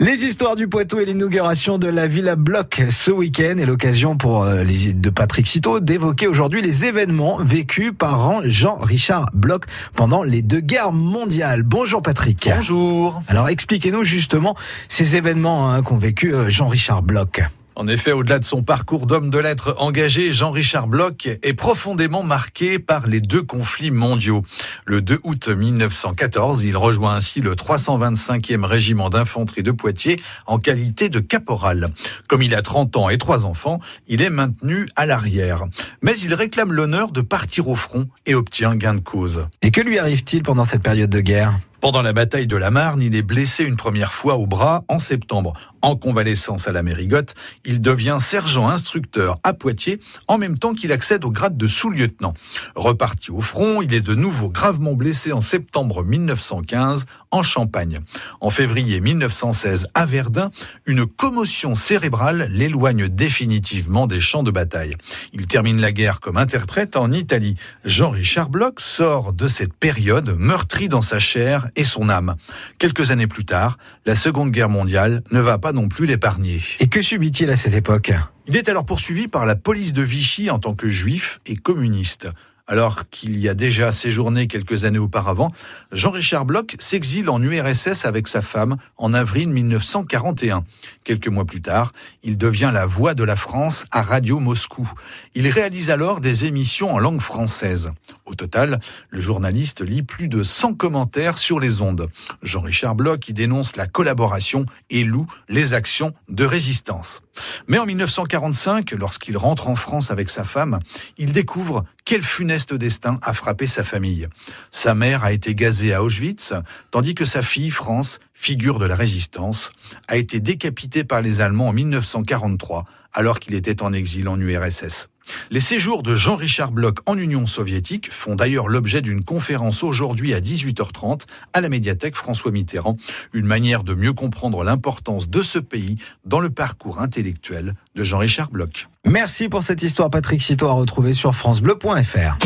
Les histoires du Poitou et l'inauguration de la Villa Bloc ce week-end est l'occasion pour euh, les, de Patrick Citeau d'évoquer aujourd'hui les événements vécus par Jean-Richard Bloch pendant les deux guerres mondiales. Bonjour Patrick. Bonjour. Alors expliquez-nous justement ces événements hein, qu'ont vécu euh, Jean-Richard Bloch. En effet, au-delà de son parcours d'homme de lettres engagé, Jean-Richard Bloch est profondément marqué par les deux conflits mondiaux. Le 2 août 1914, il rejoint ainsi le 325e régiment d'infanterie de Poitiers en qualité de caporal. Comme il a 30 ans et trois enfants, il est maintenu à l'arrière. Mais il réclame l'honneur de partir au front et obtient gain de cause. Et que lui arrive-t-il pendant cette période de guerre? Pendant la bataille de la Marne, il est blessé une première fois au bras en septembre. En convalescence à la Mérigotte, il devient sergent instructeur à Poitiers en même temps qu'il accède au grade de sous-lieutenant. Reparti au front, il est de nouveau gravement blessé en septembre 1915 en Champagne. En février 1916 à Verdun, une commotion cérébrale l'éloigne définitivement des champs de bataille. Il termine la guerre comme interprète en Italie. Jean-Richard Bloch sort de cette période meurtri dans sa chair et son âme. Quelques années plus tard, la Seconde Guerre mondiale ne va pas non plus l'épargner. Et que subit-il à cette époque? Il est alors poursuivi par la police de Vichy en tant que juif et communiste alors qu'il y a déjà séjourné quelques années auparavant, Jean-Richard Bloch s'exile en URSS avec sa femme en avril 1941. Quelques mois plus tard, il devient la voix de la France à Radio Moscou. Il réalise alors des émissions en langue française. Au total, le journaliste lit plus de 100 commentaires sur les ondes. Jean-Richard Bloch y dénonce la collaboration et loue les actions de résistance. Mais en 1945, lorsqu'il rentre en France avec sa femme, il découvre quel funeste destin a frappé sa famille. Sa mère a été gazée à Auschwitz, tandis que sa fille, France, figure de la résistance, a été décapitée par les Allemands en 1943, alors qu'il était en exil en URSS. Les séjours de Jean-Richard Bloch en Union soviétique font d'ailleurs l'objet d'une conférence aujourd'hui à 18h30 à la médiathèque François Mitterrand, une manière de mieux comprendre l'importance de ce pays dans le parcours intellectuel de Jean-Richard Bloch. Merci pour cette histoire Patrick Cito à retrouver sur francebleu.fr.